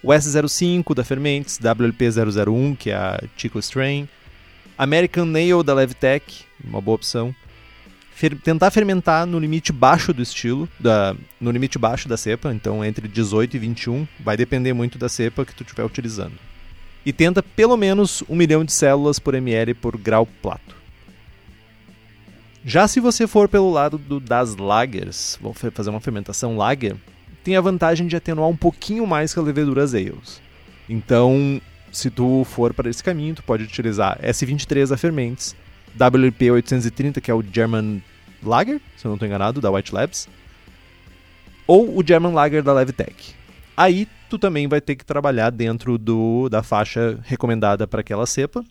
o S05 da Fermentes, WLP001, que é a Chico Strain, American Nail da Levtech, uma boa opção. Fer tentar fermentar no limite baixo do estilo, da, no limite baixo da cepa, então entre 18 e 21, vai depender muito da cepa que tu estiver utilizando. E tenta pelo menos 1 milhão de células por ml por grau plato. Já se você for pelo lado do, das lagers, vou fazer uma fermentação lager, tem a vantagem de atenuar um pouquinho mais que a levedura ales. Então, se tu for para esse caminho, tu pode utilizar S23 da Fermentes, WLP 830, que é o German Lager, se eu não estou enganado, da White Labs, ou o German Lager da Levtech. Aí tu também vai ter que trabalhar dentro do, da faixa recomendada para aquela cepa,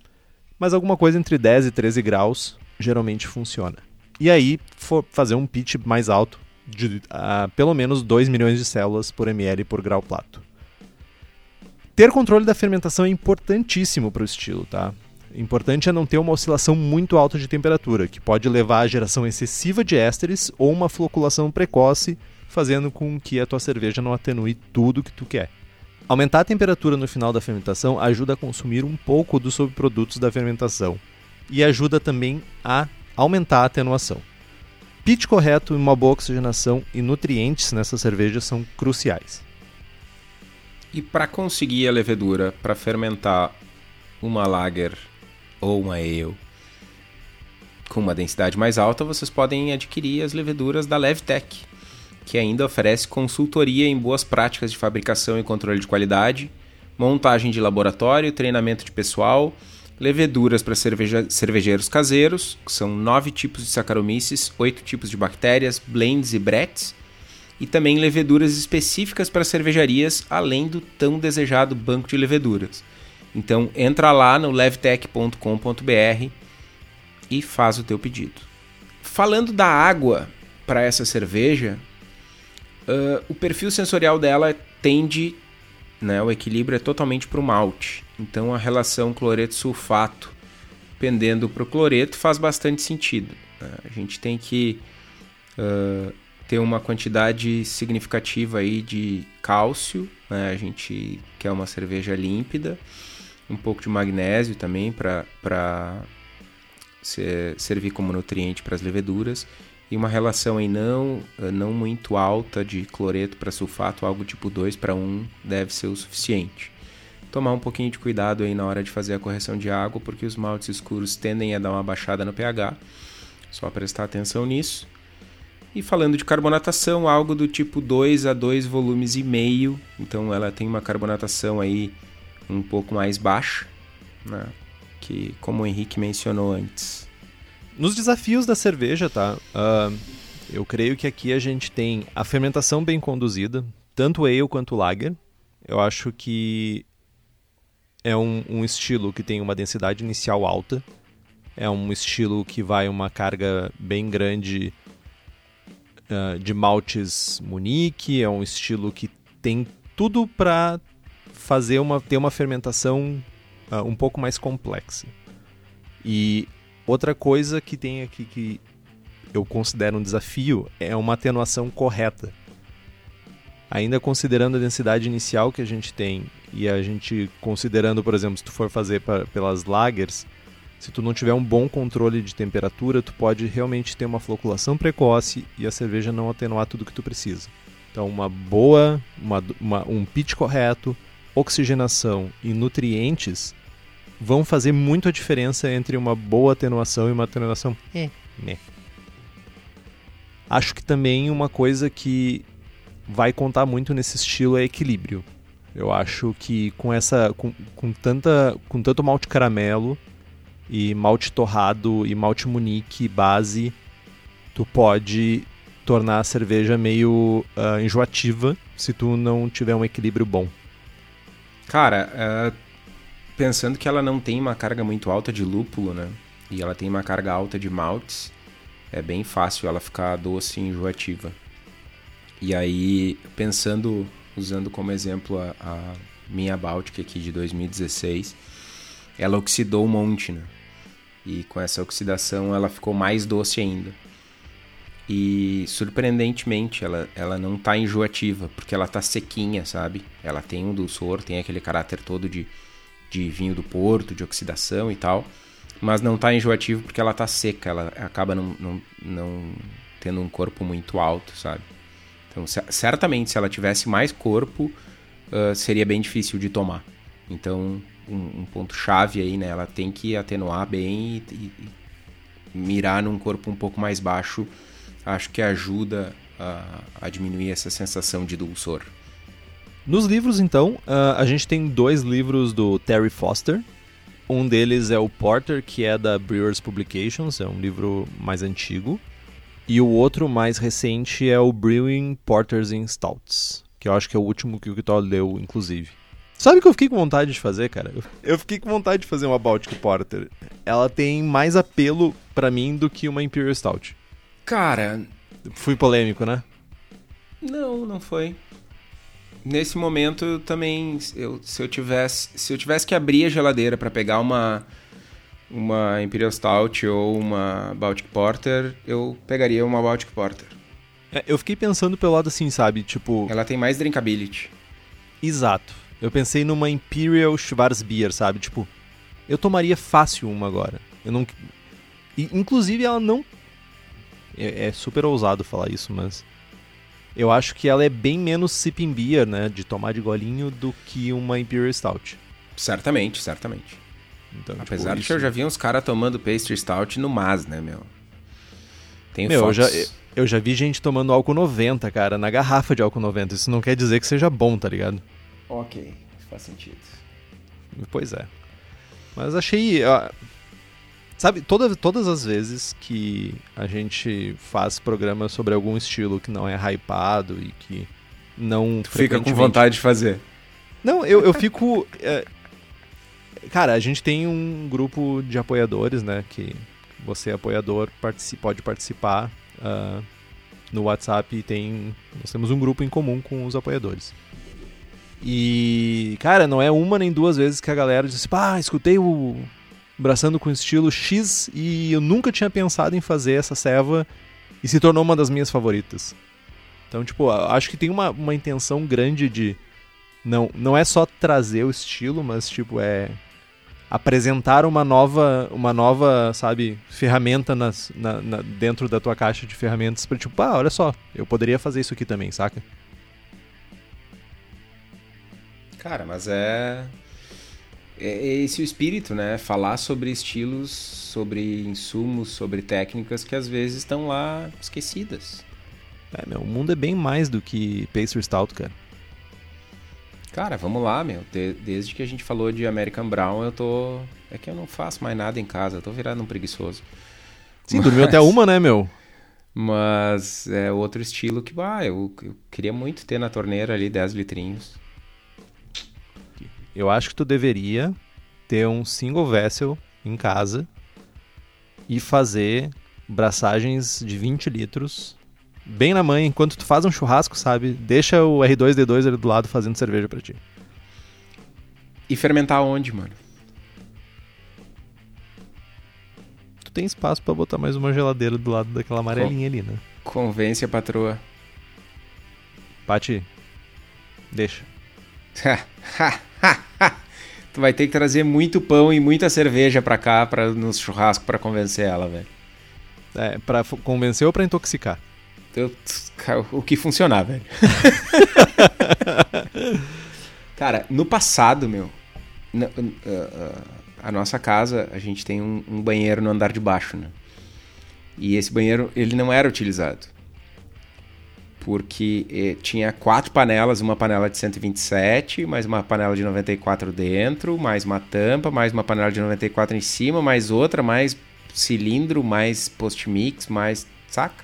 mas alguma coisa entre 10 e 13 graus geralmente funciona. E aí fazer um pitch mais alto de uh, pelo menos 2 milhões de células por ml por grau plato. Ter controle da fermentação é importantíssimo para o estilo, tá? Importante é não ter uma oscilação muito alta de temperatura, que pode levar à geração excessiva de ésteres ou uma floculação precoce, fazendo com que a tua cerveja não atenue tudo que tu quer. Aumentar a temperatura no final da fermentação ajuda a consumir um pouco dos subprodutos da fermentação e ajuda também a aumentar a atenuação. Pitch correto, uma boa oxigenação e nutrientes nessa cerveja são cruciais. E para conseguir a levedura para fermentar uma lager ou uma ale com uma densidade mais alta, vocês podem adquirir as leveduras da Levtech, que ainda oferece consultoria em boas práticas de fabricação e controle de qualidade, montagem de laboratório, treinamento de pessoal, leveduras para cerveja, cervejeiros caseiros, que são nove tipos de Saccharomyces, oito tipos de bactérias, blends e brettes, e também leveduras específicas para cervejarias, além do tão desejado banco de leveduras. Então entra lá no levtech.com.br e faz o teu pedido. Falando da água para essa cerveja, uh, o perfil sensorial dela tende, né, o equilíbrio é totalmente para o malte. Então a relação cloreto-sulfato pendendo para o cloreto faz bastante sentido. Né? A gente tem que uh, ter uma quantidade significativa aí de cálcio, né? a gente quer uma cerveja límpida, um pouco de magnésio também para servir como nutriente para as leveduras e uma relação aí não, não muito alta de cloreto para sulfato, algo tipo 2 para 1 deve ser o suficiente. Tomar um pouquinho de cuidado aí na hora de fazer a correção de água, porque os maltes escuros tendem a dar uma baixada no pH. Só prestar atenção nisso. E falando de carbonatação, algo do tipo 2 a 2 volumes e meio, então ela tem uma carbonatação aí um pouco mais baixa, né? que como o Henrique mencionou antes. Nos desafios da cerveja, tá? Uh, eu creio que aqui a gente tem a fermentação bem conduzida, tanto ale quanto lager. Eu acho que é um, um estilo que tem uma densidade inicial alta, é um estilo que vai uma carga bem grande uh, de maltes Munique, é um estilo que tem tudo para fazer uma ter uma fermentação uh, um pouco mais complexa. E outra coisa que tem aqui que eu considero um desafio é uma atenuação correta. Ainda considerando a densidade inicial que a gente tem e a gente considerando, por exemplo, se tu for fazer pra, pelas lagers, se tu não tiver um bom controle de temperatura, tu pode realmente ter uma floculação precoce e a cerveja não atenuar tudo que tu precisa. Então, uma boa, uma, uma, um pitch correto, oxigenação e nutrientes vão fazer muito a diferença entre uma boa atenuação e uma atenuação é, né. Acho que também uma coisa que vai contar muito nesse estilo é equilíbrio. Eu acho que com essa com, com tanta com tanto malte caramelo e malte torrado e malte munique base, tu pode tornar a cerveja meio uh, enjoativa se tu não tiver um equilíbrio bom. Cara, uh, pensando que ela não tem uma carga muito alta de lúpulo, né? E ela tem uma carga alta de maltes, é bem fácil ela ficar doce e enjoativa. E aí, pensando, usando como exemplo a, a minha Baltic aqui de 2016, ela oxidou um monte, né? E com essa oxidação ela ficou mais doce ainda. E surpreendentemente ela, ela não tá enjoativa, porque ela tá sequinha, sabe? Ela tem um dulçor, tem aquele caráter todo de, de vinho do porto, de oxidação e tal. Mas não tá enjoativo porque ela tá seca, ela acaba não, não, não tendo um corpo muito alto, sabe? Então, certamente, se ela tivesse mais corpo, uh, seria bem difícil de tomar. Então, um, um ponto-chave aí, né? Ela tem que atenuar bem e, e, mirar num corpo um pouco mais baixo. Acho que ajuda a, a diminuir essa sensação de dulçor. Nos livros, então, uh, a gente tem dois livros do Terry Foster. Um deles é o Porter, que é da Brewers Publications, é um livro mais antigo. E o outro mais recente é o Brewing Porters and Stouts, que eu acho que é o último que o Vitor leu, inclusive. Sabe o que eu fiquei com vontade de fazer, cara? Eu fiquei com vontade de fazer uma Baltic Porter. Ela tem mais apelo para mim do que uma Imperial Stout. Cara, fui polêmico, né? Não, não foi. Nesse momento também, eu, se eu tivesse, se eu tivesse que abrir a geladeira para pegar uma uma Imperial Stout ou uma Baltic Porter, eu pegaria uma Baltic Porter. É, eu fiquei pensando pelo lado assim, sabe? Tipo. Ela tem mais drinkability. Exato. Eu pensei numa Imperial Schwarzbier, sabe? Tipo, eu tomaria fácil uma agora. Eu não. E, inclusive, ela não. É, é super ousado falar isso, mas. eu acho que ela é bem menos sipping beer, né? De tomar de golinho do que uma Imperial Stout. Certamente, certamente. Então, tipo, Apesar de isso- que eu já vi uns caras tomando pastry stout no mas, né, meu? Tem Meu, eu já, eu já vi gente tomando álcool 90, cara, na garrafa de álcool 90. Isso não quer dizer que seja bom, tá ligado? Ok, faz sentido. Pois é. Mas achei. ó, sabe, toda, todas as vezes que a gente faz programa sobre algum estilo que não é hypado e que não. Tu fica com vontade de fazer. Não, eu, eu fico. é, Cara, a gente tem um grupo de apoiadores, né? Que você, apoiador, partici- pode participar ah, no WhatsApp. Tem, nós temos um grupo em comum com os apoiadores. E, cara, não é uma nem duas vezes que a galera diz: pá, escutei o Braçando com estilo X e eu nunca tinha pensado em fazer essa ceva e se tornou uma das minhas favoritas. Então, tipo, acho que tem uma, uma intenção grande de. Não, não é só trazer o estilo, mas, tipo, é apresentar uma nova, uma nova, sabe, ferramenta nas, na, na- dentro da tua caixa de ferramentas pra, tipo, ah, olha só, eu poderia fazer isso aqui também, saca? Cara, mas é... é é esse o espírito, né? Falar sobre estilos, sobre insumos, sobre técnicas que às vezes estão lá esquecidas. É, meu, o mundo é bem mais do que Pastry Stout, cara. Cara, vamos lá, meu. De- desde que a gente falou de American Brown, eu tô. É que eu não faço mais nada em casa, eu tô virado um preguiçoso. Sim, dormiu até uma, né, meu? Mas é outro estilo que, bah, eu, eu queria muito ter na torneira ali 10 litrinhos. Eu acho que tu deveria ter um single vessel em casa e fazer braçagens de 20 litros bem na manhã, enquanto tu faz um churrasco, sabe? Deixa o R2D2 ali do lado fazendo cerveja pra ti. E fermentar onde, mano? Tu tem espaço pra botar mais uma geladeira do lado daquela amarelinha ali, né? Convence a patroa. Pati, deixa. tu vai ter que trazer muito pão e muita cerveja pra cá, pra, no churrasco, pra convencer ela, velho. É, pra convencer ou pra intoxicar? Eu- cara, o que funcionar, velho. Cara, no passado, meu, na- uh, uh, a nossa casa, a gente tem um, um banheiro no andar de baixo, né? E esse banheiro, ele não era utilizado. Porque eh, tinha quatro panelas, uma panela de 127, mais uma panela de 94 dentro, mais uma tampa, mais uma panela de 94 em cima, mais outra, mais cilindro, mais post-mix, mais... Saca?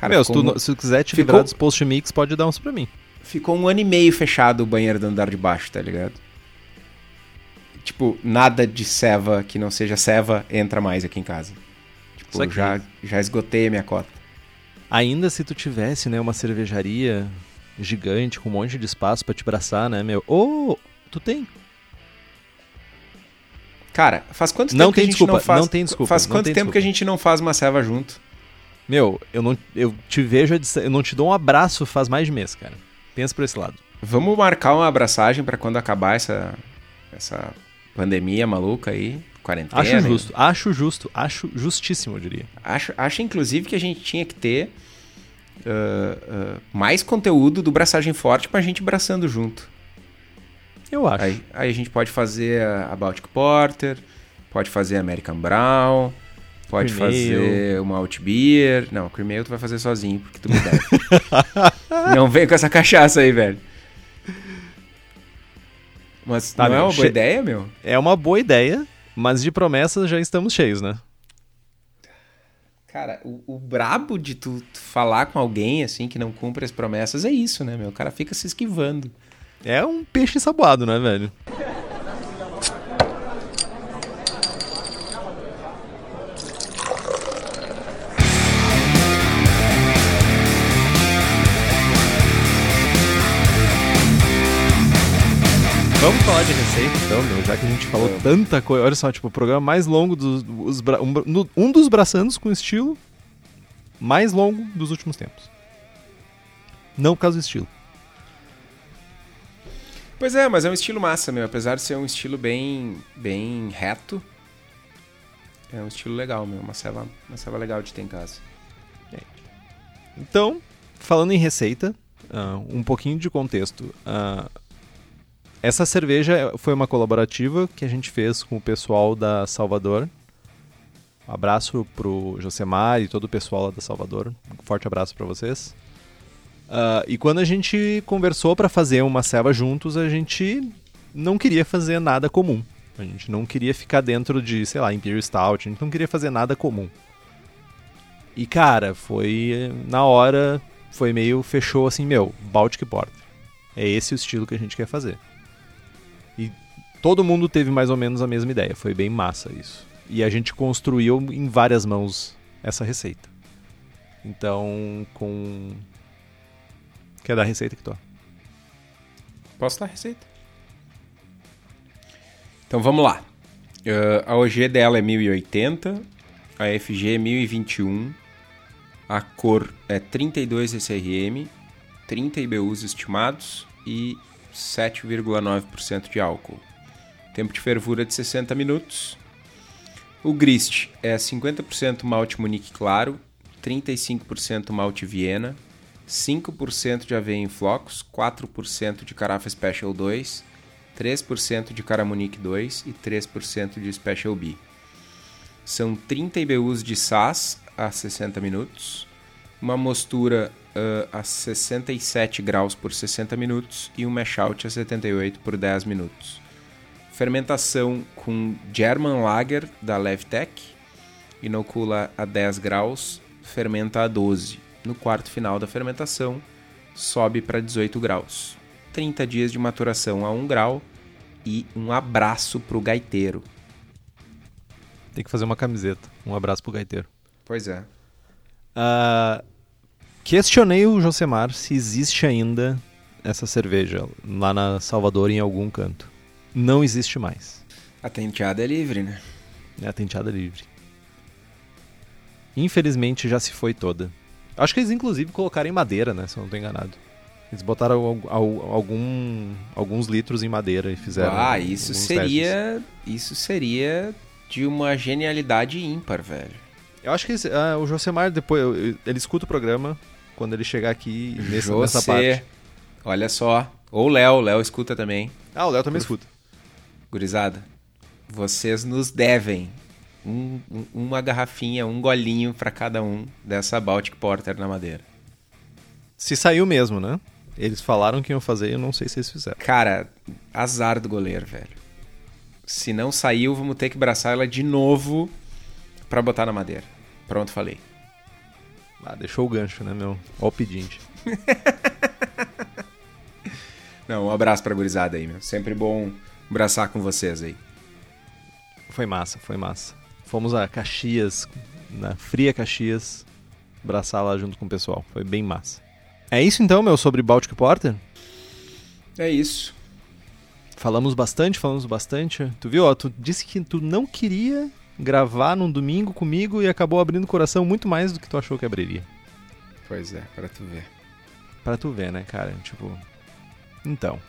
Cara, meu, se tu, um- se tu quiser te ficou- livrar dos post-mix, pode dar uns pra mim. Ficou um ano e meio fechado o banheiro do andar de baixo, tá ligado? Tipo, nada de ceva que não seja ceva entra mais aqui em casa. Tipo, aqui. já, já esgotei a minha cota. Ainda se tu tivesse, né, uma cervejaria gigante com um monte de espaço pra te abraçar, né, meu? Ô, tu tem. Cara, faz quanto Não tempo que tem a gente desculpa, não faz... não tem desculpa, Faz quanto tem tempo que a desculpa. gente não faz uma ceva junto? Meu, eu não eu te vejo, a eu não te dou um abraço faz mais de mês, cara. Pensa por esse lado. Vamos marcar uma abraçagem pra quando acabar essa, essa pandemia maluca aí, quarentena. Acho né? justo, acho justo, acho justíssimo, eu diria. Acho, acho inclusive que a gente tinha que ter ah, ah, mais conteúdo do Braçagem Forte pra gente braçando junto. Eu acho. Aí, aí a gente pode fazer a a Baltic Porter, pode fazer American Brown, pode Cream Ale. fazer uma Alt Beer. Não, Cream Ale tu vai fazer sozinho, porque tu me deve. não vem com essa cachaça aí, velho. Mas Tá, não é meu, uma boa che- ideia, meu? É uma boa ideia, mas de promessas já estamos cheios, né? Cara, o, o brabo de tu, tu falar com alguém assim que não cumpre as promessas é isso, né, meu? O cara fica se esquivando. É um peixe ensaboado, né, velho? Então, meu, já que a gente falou tanta coisa. Olha só, tipo, o programa mais longo dos. os um, um dos braçanos com estilo mais longo dos últimos tempos. Não por causa do estilo. Pois é, mas é um estilo massa, meu. Apesar de ser um estilo bem, bem reto, é um estilo legal, meu. Uma ceva, uma ceva legal de ter em casa. Então, falando em receita, uh, um pouquinho de contexto. Uh, essa cerveja foi uma colaborativa que a gente fez com o pessoal da Salvador. Um abraço pro Josemar e todo o pessoal lá da Salvador. Um forte abraço para vocês. Uh, e quando a gente conversou para fazer uma ceva juntos, a gente não queria fazer nada comum. A gente não queria ficar dentro de, sei lá, Imperial Stout, a gente não queria fazer nada comum. E cara, foi na hora, foi meio fechou assim, meu, Baltic Porter. É esse o estilo que a gente quer fazer. Todo mundo teve mais ou menos a mesma ideia, foi bem massa isso. E a gente construiu em várias mãos essa receita. Então, com Quer dar a receita que tô? Posso dar a receita? Então vamos lá. Uh, a OG dela é 1080, a FG é 1021, a cor é 32 SRM, 30 IBUs estimados e 7,9% de álcool. Tempo de fervura de 60 minutos. O grist é 50% malte Munique claro, 35% malte Viena, 5% de aveia em flocos, 4% de carafa Special 2, 3% de Caramunique 2 e 3% de Special B. São 30 IBUs de SAS a 60 minutos, uma mostura uh, a 67 graus por 60 minutos e um mash out a 78 por 10 minutos. Fermentação com German Lager da Levtech, inocula a 10 graus, fermenta a 12. No quarto final da fermentação, sobe para 18 graus. 30 dias de maturação a 1 grau e um abraço pro gaiteiro. Tem que fazer uma camiseta. Um abraço pro gaiteiro. Pois é. Uh, questionei o Josemar se existe ainda essa cerveja lá na Salvador em algum canto. Não existe mais. A tenteada é livre, né? É a tenteada livre. Infelizmente já se foi toda. Acho que eles inclusive colocaram em madeira, né? Se eu não estou enganado. Eles botaram algum, alguns litros em madeira e fizeram. Ah, isso seria. Testes. Isso seria de uma genialidade ímpar, velho. Eu acho que esse, ah, o Josemar, depois. Ele escuta o programa quando ele chegar aqui nessa, José, nessa parte. Olha só. Ou o Léo, o Léo escuta também. Ah, o Léo também Por... escuta. Gurizada, vocês nos devem um, uma garrafinha, um golinho para cada um dessa Baltic Porter na madeira. Se saiu mesmo, né? Eles falaram que iam fazer, eu não sei se eles fizeram. Cara, azar do goleiro, velho. Se não saiu, vamos ter que abraçar ela de novo para botar na madeira. Pronto, falei. Ah, deixou o gancho, né, meu? Ó o pedinte. não, um abraço pra gurizada aí, meu. Sempre bom abraçar com vocês aí. Foi massa, foi massa. Fomos a Caxias, na fria Caxias, abraçar lá junto com o pessoal. Foi bem massa. É isso então, meu, sobre Baltic Porter? É isso. Falamos bastante, falamos bastante. Tu viu, ó, tu disse que tu não queria gravar num domingo comigo e acabou abrindo o coração muito mais do que tu achou que abriria. Pois é, para tu ver. Para tu ver, né, cara? Tipo. Então.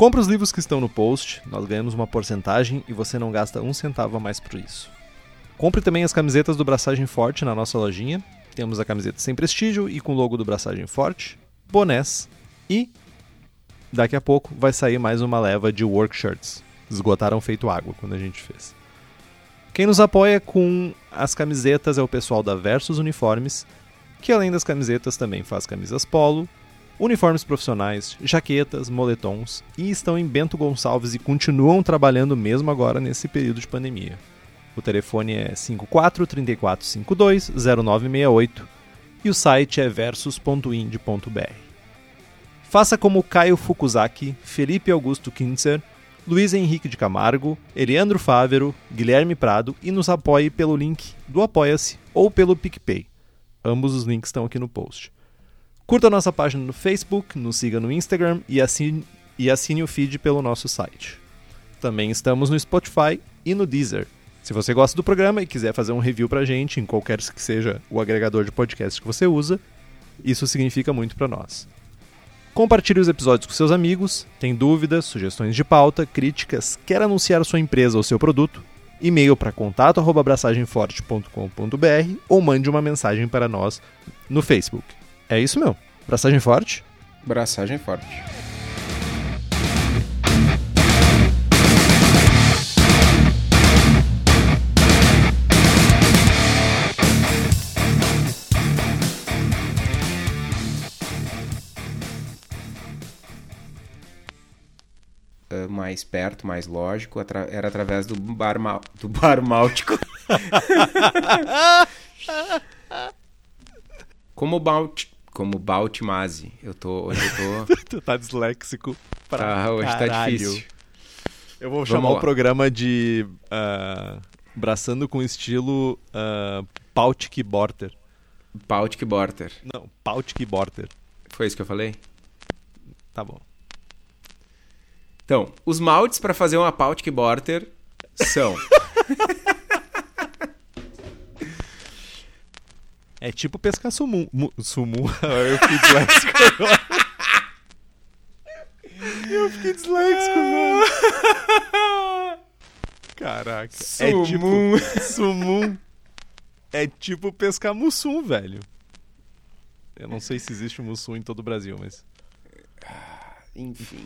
Compre os livros que estão no post, nós ganhamos uma porcentagem e você não gasta um centavo a mais por isso. Compre também as camisetas do Braçagem Forte na nossa lojinha. Temos a camiseta sem prestígio e com logo do Braçagem Forte, bonés e daqui a pouco vai sair mais uma leva de work shirts. Esgotaram feito água quando a gente fez. Quem nos apoia com as camisetas é o pessoal da Versus Uniformes, que além das camisetas também faz camisas polo, uniformes profissionais, jaquetas, moletons e estão em Bento Gonçalves e continuam trabalhando mesmo agora nesse período de pandemia. O telefone é 54 3452 0968 e o site é versus.ind.br. Faça como Caio Fukuzaki, Felipe Augusto Kintzer, Luiz Henrique de Camargo, Eliandro Fávero, Guilherme Prado e nos apoie pelo link do Apoia-se ou pelo PicPay. Ambos os links estão aqui no post. Curta a nossa página no Facebook, nos siga no Instagram e assine, e assine o feed pelo nosso site. Também estamos no Spotify e no Deezer. Se você gosta do programa e quiser fazer um review pra gente, em qualquer que seja o agregador de podcast que você usa, isso significa muito para nós. Compartilhe os episódios com seus amigos, tem dúvidas, sugestões de pauta, críticas, quer anunciar sua empresa ou seu produto? E-mail para contato@abraçagemforte.com.br ou mande uma mensagem para nós no Facebook. É isso, meu. Braçagem forte. Braçagem forte. Uh, mais perto, mais lógico, atra- era através do bar, do bar máltico. como Balt, como Baltimase. Eu tô, hoje eu tô, tu tá disléxico pra tá, hoje tá caralho. difícil. Eu vou Vamos chamar lá. o programa de ah, Braçando com estilo uh, Pautic Borter. Baltic Borter. Não, Pautic Borter. Foi isso que eu falei? Tá bom. Então, os maltes para fazer uma Baltic Borter são É tipo pescar sumu. mu- sumu. Eu fiquei disléxico agora. Eu fiquei disléxico, mano. Caraca. É Sumum. tipo. Sumum. É tipo pescar mussum, velho. Eu não sei se existe mussum em todo o Brasil, mas. Enfim.